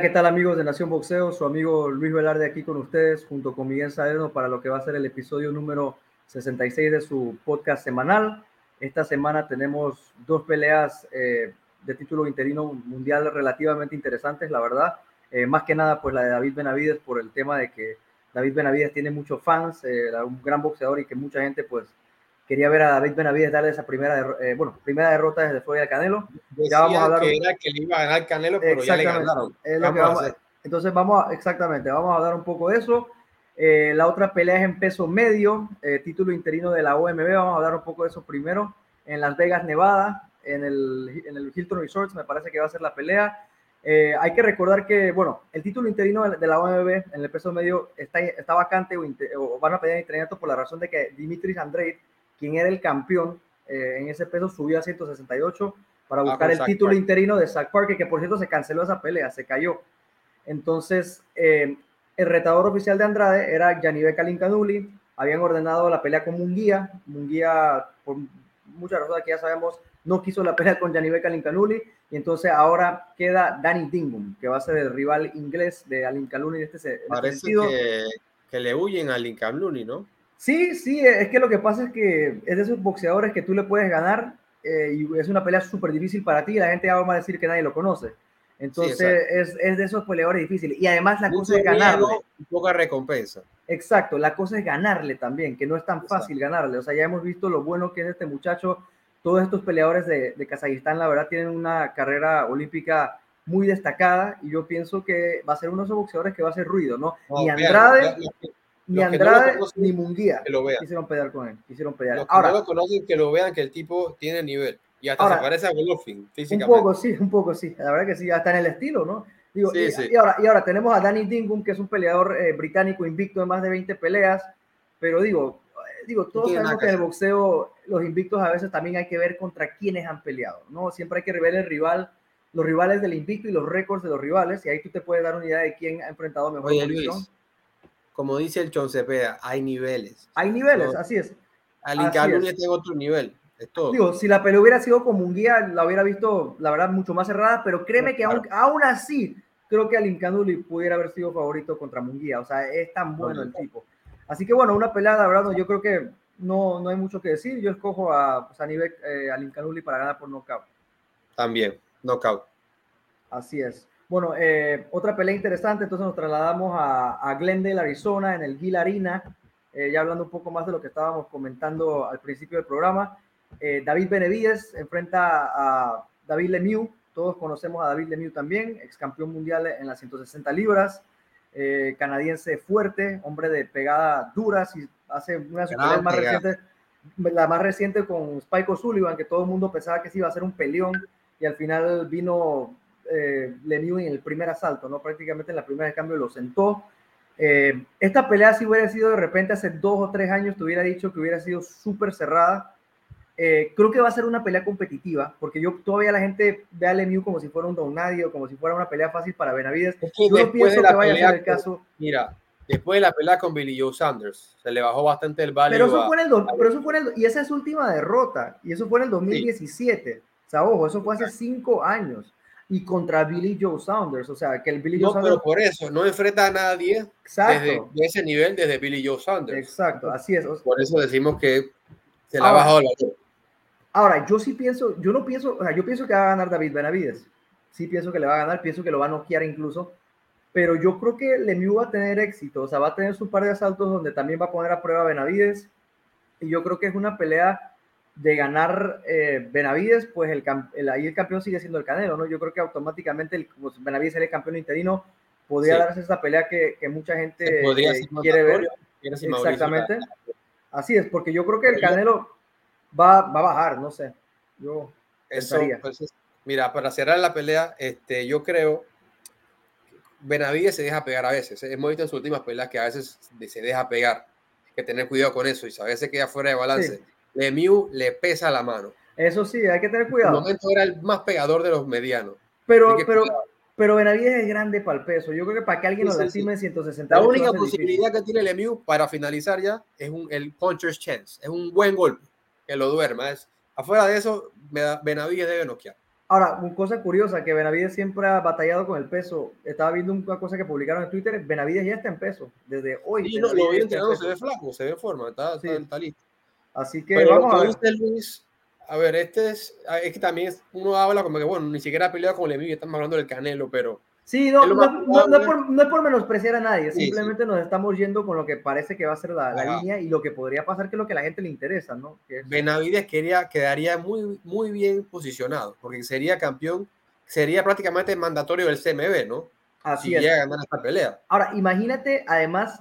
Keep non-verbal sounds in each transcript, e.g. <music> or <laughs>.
¿qué tal amigos de Nación Boxeo? Su amigo Luis Velarde aquí con ustedes, junto con Miguel Salerno, para lo que va a ser el episodio número 66 de su podcast semanal. Esta semana tenemos dos peleas eh, de título interino mundial relativamente interesantes, la verdad. Eh, más que nada, pues la de David Benavides por el tema de que David Benavides tiene muchos fans, eh, un gran boxeador y que mucha gente pues quería ver a David Benavides darle esa primera, eh, bueno, primera derrota desde fuera del Canelo. ya vamos a hablar que era que le iba a ganar Canelo, pero ya le ganaron. entonces vamos a, exactamente, vamos a hablar un poco de eso. Eh, la otra pelea es en peso medio, eh, título interino de la OMB. Vamos a hablar un poco de eso primero. En Las Vegas, Nevada, en el, en el Hilton Resorts, me parece que va a ser la pelea. hay que recordar que, bueno, el título interino de la OMB en el peso medio está, está vacante o, o van a pelear interinato por la razón de que Dimitris Andrei quien era el campeón eh, en ese peso, subió a 168 para ah, buscar el título interino de Zach Parker, que por cierto se canceló esa pelea, se cayó. Entonces, eh, el retador oficial de Andrade era Yanibe Kalinkanuli, habían ordenado la pelea con Munguía, Munguía, por muchas razones que ya sabemos, no quiso la pelea con Yanibe Kalinkanuli, y entonces ahora queda Danny Dingum, que va a ser el rival inglés de Alinkanuli en este, este Parece Que, que le huyen a Alinkanuli, ¿no? Sí, sí, es que lo que pasa es que es de esos boxeadores que tú le puedes ganar eh, y es una pelea súper difícil para ti y la gente va a decir que nadie lo conoce. Entonces es, es, de esos peleadores difíciles. Y además la cosa es ganarle. poca recompensa. Exacto, la cosa es ganarle también, que no es tan fácil ganarle. O sea, ya hemos visto lo bueno que es este muchacho. Todos estos peleadores de, de Kazajistán, la verdad, tienen una carrera olímpica muy destacada y yo pienso que va a ser uno de esos boxeadores que va a hacer ruido, ¿no? y Andrade ni Andrade ni Munguía que lo vean. quisieron pelear con él. Quisieron pelear. Los que ahora, no lo conocen, que lo vean, que el tipo tiene nivel. Y hasta se parece a Golovkin físicamente. Un poco sí, un poco sí. La verdad que sí, hasta en el estilo, ¿no? Digo, sí, y, sí. y, ahora, y ahora tenemos a Danny Dingum, que es un peleador eh, británico invicto de más de 20 peleas. Pero digo, eh, digo todos sabemos que en el boxeo los invictos a veces también hay que ver contra quiénes han peleado, ¿no? Siempre hay que ver el rival, los rivales del invicto y los récords de los rivales, y ahí tú te puedes dar una idea de quién ha enfrentado mejor. Oye, Luis, como dice el Chon Cepeda, hay niveles. Hay niveles, así es. Al Incaluni está en otro nivel. Es todo. Digo, si la pelea hubiera sido como un guía, la hubiera visto, la verdad, mucho más cerrada, pero créeme que aún, aún, así, creo que al Incanduli pudiera haber sido favorito contra Munguía. O sea, es tan bueno el tipo. Así que bueno, una pelea, la verdad, yo creo que no, no hay mucho que decir. Yo escojo a pues, eh, al Incanduli para ganar por knockout. También, knockout. Así es. Bueno, eh, otra pelea interesante, entonces nos trasladamos a, Glendale, Arizona, en el Gil Arena, eh, ya hablando un poco más de lo que estábamos comentando al principio del programa. Eh, David Benavides enfrenta a David Lemieux, todos conocemos a David Lemieux también, ex campeón mundial en las 160 libras, canadiense fuerte, hombre de pegada duras y hace una de más reciente, la más reciente con Spike O'Sullivan, que todo el mundo pensaba que sí iba a ser un peleón y al final vino eh, Lemieux en el primer asalto, ¿no? Prácticamente en la primera de cambio lo sentó. Eh, esta pelea, si hubiera sido de repente hace dos o tres años, te hubiera dicho que hubiera sido súper cerrada. Eh, creo que va a ser una pelea competitiva, porque yo todavía la gente ve a Lemieux como si fuera un don nadie o como si fuera una pelea fácil para Benavides. yo no pienso que vaya a ser el caso. Mira, después de la pelea con Billy Joe Sanders, se le bajó bastante el valor. Pero eso fue en el, pero eso fue en el, y esa es su última derrota, y eso fue en el 2017. O sea, ojo, eso fue hace cinco años y contra Billy Joe Saunders. O sea, que el Billy Joe no, pero por eso, no enfrenta a nadie desde de ese nivel desde Billy Joe Saunders. Exacto, así es. Por eso decimos que se la ha bajado la Ahora, yo sí pienso, yo no pienso, o sea, yo pienso que va a ganar David Benavides. Sí pienso que le va a ganar, pienso que lo va a noquear incluso. Pero yo creo que Lemieux va a tener éxito, o sea, va a tener su par de asaltos donde también va a poner a prueba a Benavides. Y yo creo que es una pelea de ganar eh, Benavides, pues el, ahí el campeón sigue siendo el Canelo, ¿no? Yo creo que automáticamente el, pues Benavides el campeón interino, podría darse esa pelea que, que mucha gente eh, quiere ver. Exactamente. Así es, porque yo creo que el Canelo va, va a bajar, no sé. Yo eso, pues, mira, para cerrar la pelea, este, yo creo Benavides se deja pegar a veces. Hemos visto en sus últimas peleas que a veces se deja pegar. Hay que tener cuidado con eso y a veces queda fuera de balance. Lemieux le pesa la mano. Eso sí, hay que tener cuidado. En el momento era el más pegador de los medianos. Pero, pero, pero Benavides es grande para el peso. Yo creo que para que alguien lo lastime en 160. La única posibilidad que tiene Lemieux para finalizar ya es un, el puncher's chance. Es un buen golpe que lo duerma. Es, afuera de eso, Benavides debe noquear. Ahora, una cosa curiosa, que Benavides siempre ha batallado con el peso. Estaba viendo una cosa que publicaron en Twitter, Benavides ya está en peso, desde hoy. Sí, no, lo vi entrenando, se ve flaco, se ve en forma, está, sí. está, listo. Así que vamos a ver. Luis, a ver, este es, es que también uno habla como que, bueno, ni siquiera ha peleado con Lemieux, estamos hablando del Canelo, pero Sí, no, no, no, no, es por, no, es por, menospreciar a nadie, sí, simplemente sí. nos estamos yendo con lo que parece que va a ser la, la línea y lo que podría pasar que es lo que a la gente le interesa, ¿no? Que es... Benavides quería, quedaría muy, muy bien posicionado, porque sería campeón, sería prácticamente mandatorio del CMB, ¿no? Así si es. llega a ganar esta pelea. Ahora, imagínate, además,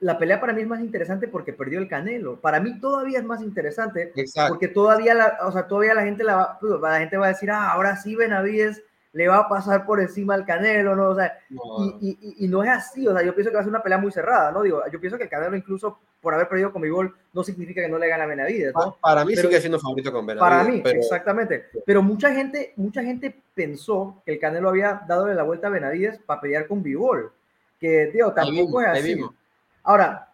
la pelea para mí es más interesante porque perdió el Canelo. Para mí todavía es más interesante Exacto. porque todavía la, o sea, todavía la gente la, va, la gente va a decir, ah, ahora sí Benavides le va a pasar por encima al Canelo, ¿no? O sea, no. Y, y, y, no es así, o sea, yo pienso que va a ser una pelea muy cerrada, ¿no? Digo, yo pienso que el Canelo incluso por haber perdido con mi gol no significa que no le gane a Benavides, ¿no? Para, para mí pero, sigue siendo favorito con Benavides. Para mí, pero... exactamente. Pero mucha gente, mucha gente pensó que el Canelo había dado la vuelta a Benavides para pelear con Bivol, que, tío, tampoco es así. Ahora,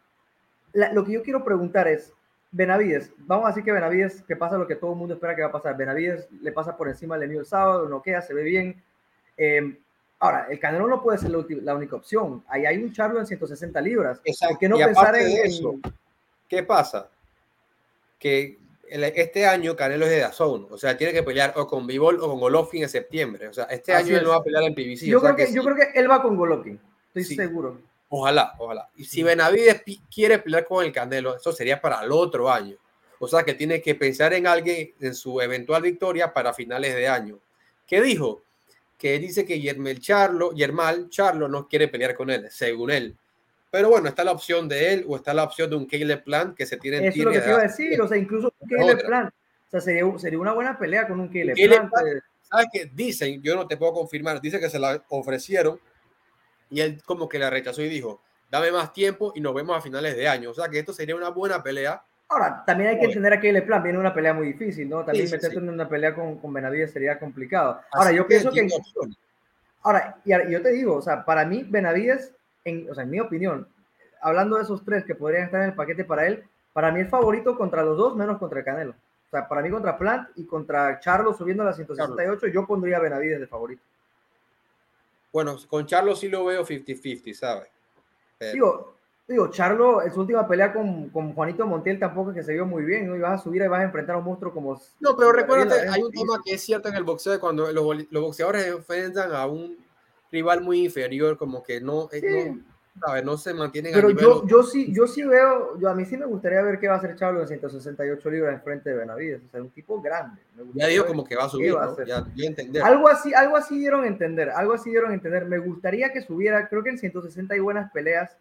la, lo que yo quiero preguntar es, Benavides, vamos a decir que Benavides, que pasa lo que todo el mundo espera que va a pasar. Benavides le pasa por encima del el sábado, no queda, se ve bien. Eh, ahora, el Canelo no puede ser la, la, única opción. Ahí hay un charlo en 160 libras. Exacto. ¿Por qué no y pensar en eso? ¿Qué pasa? Que este año Canelo es de Dazón, o sea, tiene que pelear o con Bivol o con Golovkin en septiembre. O sea, este Así año es. él no va a pelear en PBC. Yo, o sea creo, que, que yo sí. creo que él va con Golovkin, estoy Sí. seguro. Ojalá, ojalá. Y si Benavides quiere pelear con el Canelo, eso sería para el otro año. O sea que tiene que pensar en alguien en su eventual victoria para finales de año. ¿Qué dijo? Que dice que Yermel Charlo, Yermal Charlo no quiere pelear con él, según él. Pero bueno, está la opción de él o está la opción de un Caleb Plant que se tiene en Eso es lo que te iba a decir, o sea, incluso un Caleb Plant. O sea, sería, sería, una buena pelea con un Caleb Plant. Plant. ¿Sabes qué? Dicen, yo no te puedo confirmar, dice que se la ofrecieron y él como que la rechazó y dijo, dame más tiempo y nos vemos a finales de año. O sea que esto sería una buena pelea. Ahora, también hay que Oye. entender a Caleb Plant, viene una pelea muy difícil, ¿no? También Sí, meterte sí. en una pelea con, con Benavides sería complicado. Ahora, Así yo pienso que... opciones. Ahora, y ahora, yo te digo, o sea, para mí Benavides, en, o sea, en mi opinión, hablando de esos tres que podrían estar en el paquete para él, para mí el favorito contra los dos, menos contra el Canelo. O sea, para mí contra Plant y contra Charlo subiendo a la 168, yo pondría a Benavides de favorito. Bueno, con Charlo sí lo veo 50-50, ¿sabes? Pero- Digo, digo, Charlo en su última pelea con, con Juanito Montiel tampoco es que se vio muy bien, ¿no? Y vas a subir y vas a enfrentar a un monstruo como... No, pero recuérdate, hay un tema que es cierto en el boxeo, cuando los, los boxeadores enfrentan a un rival muy inferior, como que no, eh, Sí. no, ¿sabes? no se mantienen Pero a nivel. yo, yo sí, yo sí veo, yo a mí sí me gustaría ver qué va a hacer Charlo en 168 libras en frente de Benavides. O sea, un tipo grande. Ya ver como que va a subir, va a. Ya, entender. Algo así, algo así dieron a entender, algo así dieron a entender. Me gustaría que subiera, creo que en 160 hay buenas peleas,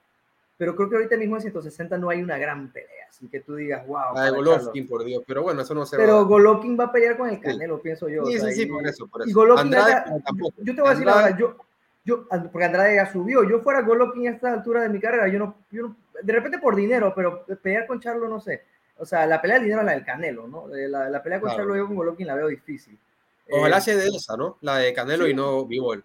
pero creo que ahorita mismo en 160 no hay una gran pelea, así que tú digas, wow. La de Golovkin, por Dios, pero bueno, eso no se Pero va. Golovkin va a pelear con el Sí. Canelo, pienso yo. Sí, o sea, sí, sí, y- por eso, por Y eso. Golovkin, Andrade, ya- tampoco. yo te voy a decir la verdad, yo, yo, porque Andrade ya subió, yo fuera Golovkin a esta altura de mi carrera, yo no, yo no- de repente por dinero, pero pelear con Charlo no sé. O sea, la pelea de dinero es la del Canelo, ¿no? Eh, La, la pelea con Claro. Charlo yo con Golovkin la veo difícil. Ojalá Eh, sea de esa, ¿no? La de Canelo sí. y no Bivol.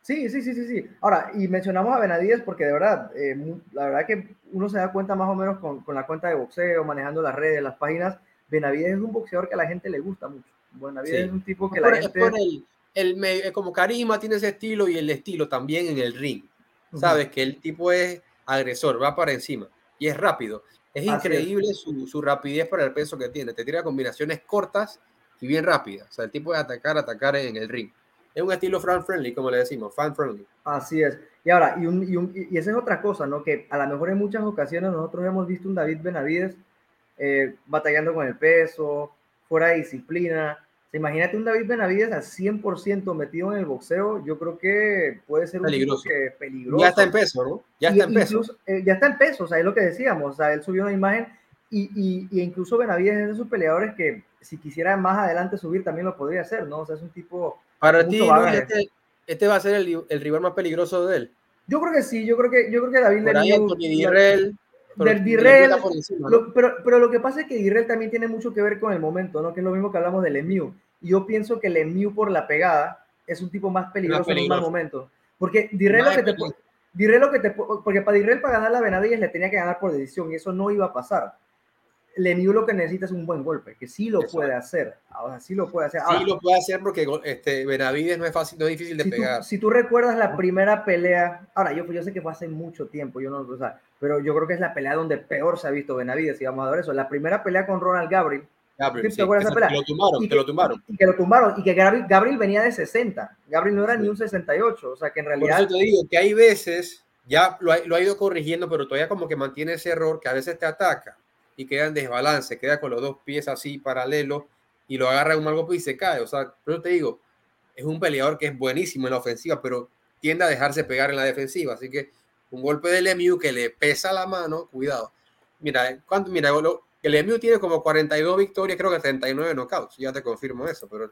Sí, sí, sí, sí, sí. Ahora, y mencionamos a Benavides porque de verdad, eh, la verdad que uno se da cuenta más o menos con, con la cuenta de boxeo, manejando las redes, las páginas. Benavides es un boxeador que a la gente le gusta mucho. Benavides Sí. es un tipo que la por, es gente... por el, el es como carisma tiene ese estilo y el estilo también en el ring. Ujú. Sabes que el tipo es agresor, va para encima y es rápido. Es Así increíble su, su rapidez para el peso que tiene. Te tira combinaciones cortas y bien rápidas. O sea, el tipo de atacar, atacar en el ring. Es un estilo fan friendly, como le decimos, fan friendly. Así es. Y ahora, y, un, y, un- y esa es otra cosa, ¿no? Que a lo mejor en muchas ocasiones nosotros hemos visto un David Benavides eh, batallando con el peso, fuera de disciplina. Imagínate un David Benavides al 100% metido en el boxeo, yo creo que puede ser un Peligroso. que peligroso. Ya está en peso, ¿no? Ya Y está en peso. incluso, eh, ya está en peso, o sea, es lo que decíamos, o sea, él subió una imagen y, y, y incluso Benavides es de esos peleadores que si quisiera más adelante subir también lo podría hacer, ¿no? O sea, es un tipo... Para ti, Luis, este, este va a ser el, el rival más peligroso de él. Yo creo que sí, yo creo que, yo creo que David Por ahí Lemieux- Anthony Dirrell. Pero del Dirrell. Lo- pero, pero lo que pasa es que Dirrell también tiene mucho que ver con el momento, ¿no? Que es lo mismo que hablamos de Lemieux. Y yo pienso que Lemieux por la pegada es un tipo más peligroso, en un mal peligroso. momento. Porque Dirrell lo Más que te peligroso. Dirrell lo que te porque para Dirrell para ganar la Benavides le tenía que ganar por decisión y eso no iba a pasar. Lemieux lo que necesita es un buen golpe, que sí lo puede hacer. Ahora sí lo puede hacer. sí lo puede hacer porque este, Benavides no es fácil, no es difícil de pegar. si tú recuerdas la primera pelea, ahora yo, yo sé que fue hace mucho tiempo, yo no o sea, pero yo creo que es la pelea donde peor se ha visto Benavides, si vamos a ver eso. La primera pelea con Ronald Gabriel. Gabriel sí, pelea? Que lo tumbaron, y que, lo tumbaron. Y que lo tumbaron, y que Gabriel, venía de 60. Gabriel no era ni un 68, o sea que en realidad. Por eso te digo que hay veces, ya lo ha, lo ha ido corrigiendo, pero todavía como que mantiene ese error que a veces te ataca y queda en desbalance, queda con los dos pies así paralelos y lo agarra un mal golpe y se cae. O sea, pero te digo, es un peleador que es buenísimo en la ofensiva, pero tiende a dejarse pegar en la defensiva. Así que un golpe del Lemieux que le pesa la mano, cuidado. Mira, ¿cuánto? Mira, el Lemieux tiene como 42 victorias, creo que 39 knockouts. Ya te confirmo eso, pero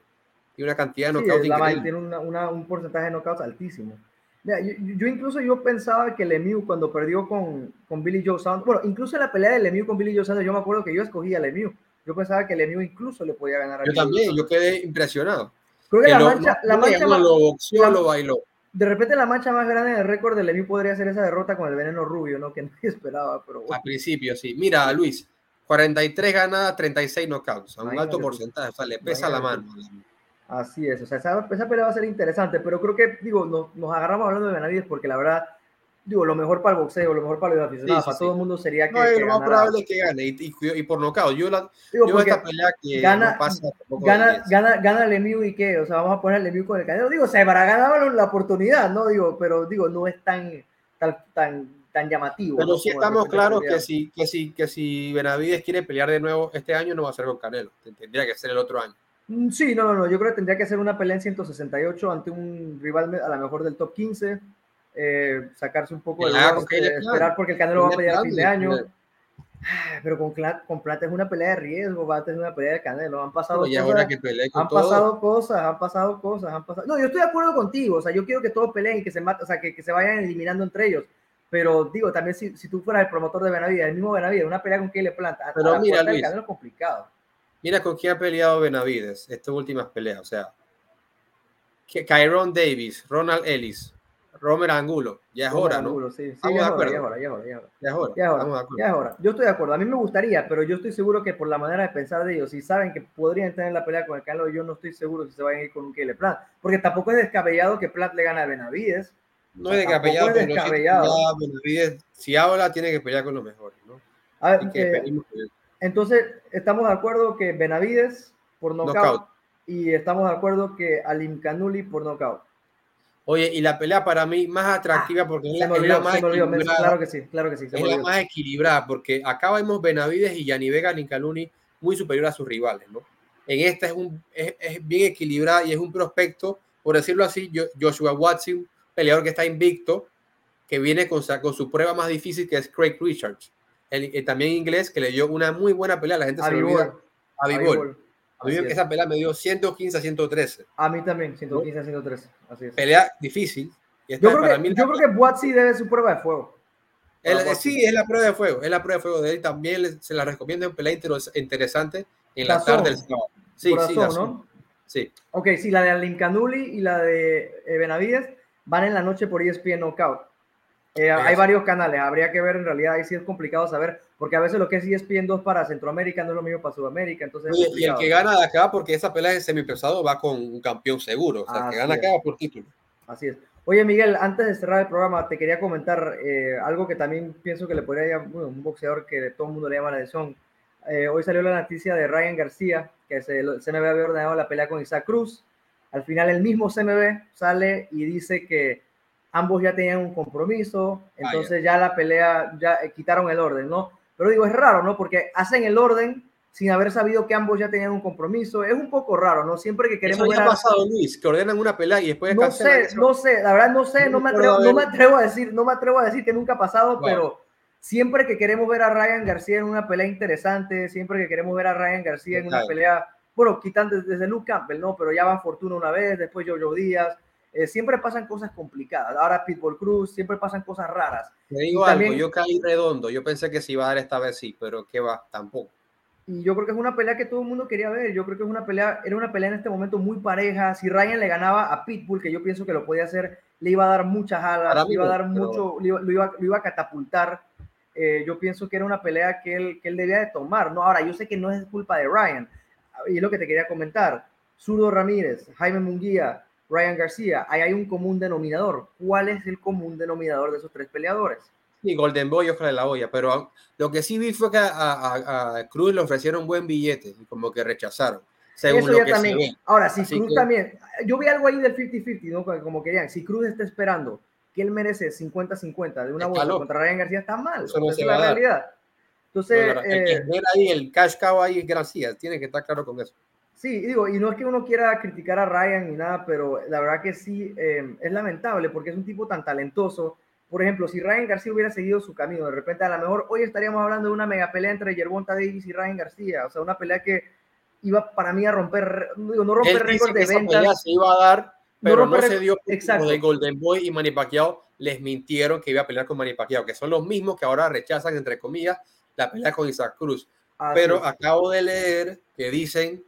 tiene una cantidad de knockouts sí, Tiene un porcentaje de knockouts altísimo yo, incluso yo pensaba que Lemieux cuando perdió con, con Billy Joe Sanders, bueno, incluso en la pelea de Lemieux con Billy Joe Sanders, yo me acuerdo que yo escogía a Lemieux. Yo pensaba que Lemieux incluso le podía ganar a Yo también, yo quedé impresionado. Creo que, la mancha, la mancha lo lo bailó. De repente la mancha más grande del récord de Lemieux podría ser esa derrota con el veneno rubio, ¿no? Que <laughs> nadie esperaba, pero A principio, sí. Mira, Luis, 43 ganadas, 36 knockouts, a un alto porcentaje, o sea, le pesa la mano. Así es, o sea, esa, pelea va a ser interesante, pero creo que, digo, nos, agarramos hablando de Benavides porque la verdad, digo, lo mejor para el boxeo, lo mejor para los aficionados, para todo el mundo sería que. No, lo más probable es que gane y, por nocaut. Yo, la, digo, esta pelea que gana, pasa gana, gana, gana Lemieux y qué, o sea, vamos a poner Lemieux con el Canelo. Digo, se habrá ganado la oportunidad, ¿no? Digo, pero digo, no es tan, tan, tan, tan llamativo. Pero sí estamos claros que si, que, si, que si Benavides quiere pelear de nuevo este año, no va a ser con Canelo, tendría que ser el otro año. Mm, sí, no, no, no. Yo creo que tendría que ser una pelea en 168 ante un rival a lo mejor del top 15. Eh, sacarse un poco de esperar porque el Canelo va a pelear a fin de año. Ah, pero con, con Plata es una pelea de riesgo, va a tener una pelea de Canelo. Han pasado cosas. han pasado cosas, han pasado cosas, han pasado. No, yo estoy de acuerdo contigo. O sea, yo quiero que todos peleen y que se maten, o sea, que, que, se vayan eliminando entre ellos. Pero digo, también si, si tú fueras el promotor de Benavides, el mismo Benavides, una pelea con Kyle Planta, pero mira, Luis, Canelo es complicado. Mira con quién ha peleado Benavides estas últimas peleas. O sea, Kyron Davis, Ronald Ellis, Romer Angulo. Ya es hora, ¿no? sí, sí, ya, es hora, ya es hora, ya es hora, ya es hora. Ya es hora. Yo estoy de acuerdo. A mí me gustaría, pero yo estoy seguro que por la manera de pensar de ellos, si saben que podrían tener la pelea con el Canelo, yo no estoy seguro si se vayan a ir con un Kele Plant. Porque tampoco es descabellado que Plant le gane a Benavides. No es descabellado, es descabellado. Si, Benavides, si habla, tiene que pelear con los mejores, ¿no? A ver, que, entonces, estamos de acuerdo que Benavides por nocaut, y estamos de acuerdo que Alim Canuli por nocaut. Oye, y la pelea para mí más atractiva ah, porque es, la, más equilibrada. Claro que sí, claro que sí. Es la más equilibrada porque acá vemos Benavides y Yanni Vega Alim Canuli muy superior a sus rivales, ¿no? En esta es, un, es, bien equilibrada y es un prospecto, por decirlo así, Joshua Watson, peleador que está invicto, que viene con, con su prueba más difícil que es Craig Richards el, eh, también inglés, que le dio una muy buena pelea. La gente se olvida. A Bivol. A mí esa pelea me dio 115 a 113. A mí también, 115 a 113. Así es. Pelea difícil. yo creo, que, yo creo que debe su prueba de fuego. sí, es la prueba de fuego. Es la prueba de fuego de él. También se la recomiendo en pelea interesante en la, tarde del sábado. Sí, sí, ¿no? sí. Ok, sí, la de Alincanuli y la de eh, Benavides van en la noche por ESPN Knockout. Eh, hay varios canales, habría que ver en realidad, ahí sí es complicado saber, porque a veces lo que es ESPN 2 para Centroamérica no es lo mismo para Sudamérica, entonces... y el que gana de acá, porque esa pelea de semipesado va con un campeón seguro, o sea, el que gana acá va por título. Así es. Oye, Miguel, antes de cerrar el programa, te quería comentar eh, algo que también pienso que le podría llamar, un boxeador que todo el mundo le llama la atención. Eh, hoy salió la noticia de Ryan García, que se, el CMB había ordenado la pelea con Isaac Cruz. Al final el mismo CMB sale y dice que ambos ya tenían un compromiso, ah, entonces ya la pelea, ya eh, quitaron el orden, ¿no? Pero digo, es raro, ¿no? Porque hacen el orden sin haber sabido que ambos ya tenían un compromiso. Es un poco raro, ¿no? Siempre que queremos... Eso ya ha pasado, Luis, que ordenan una pelea y después... No sé, no sé, la verdad no sé, no me, atrevo, no me atrevo a decir, no me atrevo a decir que nunca ha pasado, pero siempre que queremos ver a Ryan García en una pelea interesante, siempre que queremos ver a Ryan García en una pelea, bueno, quitando desde Luke Campbell, ¿no? Pero ya va Fortuna una vez, después Jojo Díaz, eh, siempre pasan cosas complicadas. Ahora Pitbull Cruz, siempre pasan cosas raras. Te digo algo, yo caí redondo, yo pensé que sí iba a dar esta vez sí, pero que va, tampoco. Y yo creo que es una pelea que todo el mundo quería ver. Yo creo que es una pelea, era una pelea en este momento muy pareja. Si Ryan le ganaba a Pitbull, que yo pienso que lo podía hacer, le iba a dar muchas alas, le iba a dar mucho, lo, iba, a catapultar. eh, yo pienso que era una pelea que él, que él debía de tomar. No, ahora, yo sé que no es culpa de Ryan, y es lo que te quería comentar. Zurdo Ramírez, Jaime Munguía, Ryan García, ahí hay un común denominador. ¿Cuál es el común denominador de esos tres peleadores? Sí, Golden Boy Oscar de la Hoya, pero lo que sí vi fue que a, Cruz le ofrecieron un buen billete y como que rechazaron. Según Eso ya que también. Ahora, si Cruz también, yo vi algo ahí del 50-50, ¿no? Como querían, si Cruz está esperando que él merece 50-50 de una vuelta contra Ryan García, está mal. Eso no es la realidad. Entonces, no, eh, ahí el cash cow ahí García, tiene que estar claro con eso. Sí, digo, y no es que uno quiera criticar a Ryan ni nada, pero la verdad que sí eh, es lamentable porque es un tipo tan talentoso. Por ejemplo, si Ryan García hubiera seguido su camino, de repente a lo mejor hoy estaríamos hablando de una mega pelea entre Yerbonta Davis y Ryan García. O sea, una pelea que iba para mí a romper, digo, no romper récord de ventas. se iba a dar, pero no, se dio exacto. de Golden Boy y Manny Pacquiao les mintieron que iba a pelear con Manny Pacquiao, que son los mismos que ahora rechazan, entre comillas, la pelea con Isaac Cruz. pero acabo de leer que dicen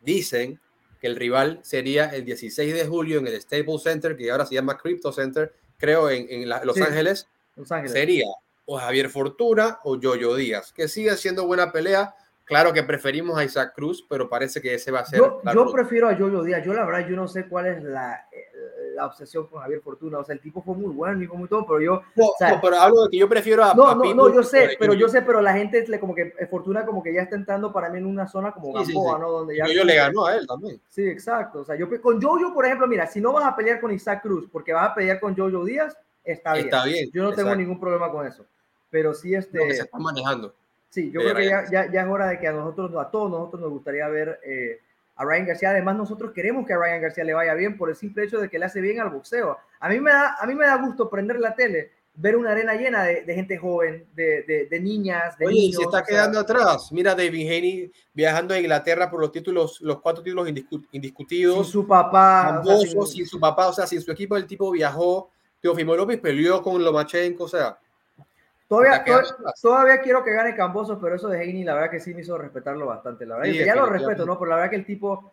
dicen que el rival sería el 16 de julio en el Staples Center, que ahora se llama Crypto Center, creo, en, Los, Ángeles. Los Ángeles. Sería o Javier Fortuna o Yoyo Díaz, que sigue siendo buena pelea, Claro que preferimos a Isaac Cruz, pero parece que ese va a ser. Yo, yo prefiero a Yoyo Díaz. Yo, la verdad, yo no sé cuál es la, la, obsesión con Javier Fortuna. O sea, el tipo fue muy bueno y fue muy todo, pero yo. No, no pero hablo de que yo prefiero a. No, no, no, yo sé, pero yo sé, pero la gente le como que eh, Fortuna como que ya está entrando para mí en una zona como Gamboa, ¿no? Donde ya. Yoyo le ganó a él también. Sí, exacto. O sea, yo con Yoyo, por ejemplo, mira, si no vas a pelear con Isaac Cruz porque vas a pelear con Yoyo Díaz, está bien. Está bien. Yo no tengo ningún problema con eso. Pero sí, este. se está manejando. Sí, yo creo que ya, ya, ya, es hora de que a nosotros, a todos nosotros nos gustaría ver eh, a Ryan García. Además, nosotros queremos que a Ryan García le vaya bien por el simple hecho de que le hace bien al boxeo. A mí me da, a mí me da gusto prender la tele, ver una arena llena de, de gente joven, de, de, de niñas, de Oye, se está quedando atrás. Mira, David Haney viajando a Inglaterra por los títulos, los cuatro títulos indiscutidos. Sin su papá. sin... su papá, o sea, sin su equipo, el tipo viajó. Teofimo López peleó con Lomachenko, o sea Todavía, todavía, quiero que gane Cambosos, pero eso de Heini, la verdad que sí me hizo respetarlo bastante. La verdad, ya lo respeto, ¿no? Pero la verdad que el tipo.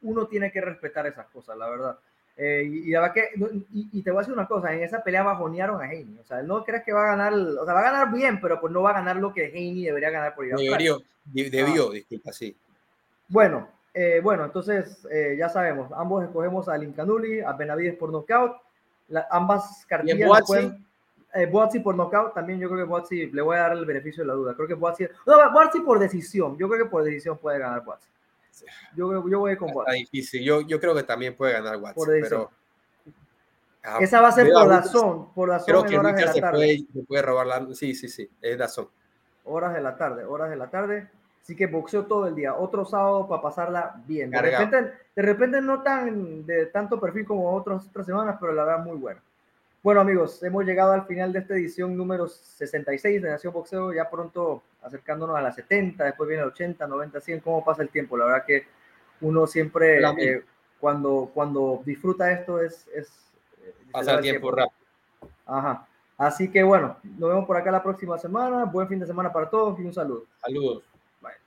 uno tiene que respetar esas cosas, la verdad. Eh, y, la verdad que. Y, te voy a decir una cosa: en esa pelea bajonearon a Heini. O sea, no crees que va a ganar. O sea, va a ganar bien, pero pues no va a ganar lo que Heini debería ganar por ir Debió, debió ah. disculpa, sí. Bueno, eh, bueno, entonces eh, ya sabemos. Ambos escogemos a Lincanuli, a Benavides por nocaut. ambas cartillas pueden eh, por nocaut, también yo creo que Boatsi le voy a dar el beneficio de la duda. Creo que Boatsi, no, por decisión, yo creo que por decisión puede ganar Boatsi. Yo, yo voy con Boatsi. difícil, yo, yo creo que también puede ganar Boatsi, pero... Ah, Esa va a ser por la zona, por la Creo que horas de la tarde. Puede, puede robar la, sí, sí, sí, es la zona. Horas de la tarde, horas de la tarde. Así que boxeo todo el día. Otro sábado para pasarla bien. De repente, de repente no tan de tanto perfil como otras, otras semanas, pero la verdad muy buena. Bueno amigos, hemos llegado al final de esta edición número 66 de Nación Boxeo, ya pronto acercándonos a las 70, después viene el 80, 90, 100, cómo pasa el tiempo. La verdad que uno siempre eh, cuando, cuando disfruta esto es... es eh, pasa el tiempo, rápido. Ajá. Así que bueno, nos vemos por acá la próxima semana. Buen fin de semana para todos y un saludo. Saludos.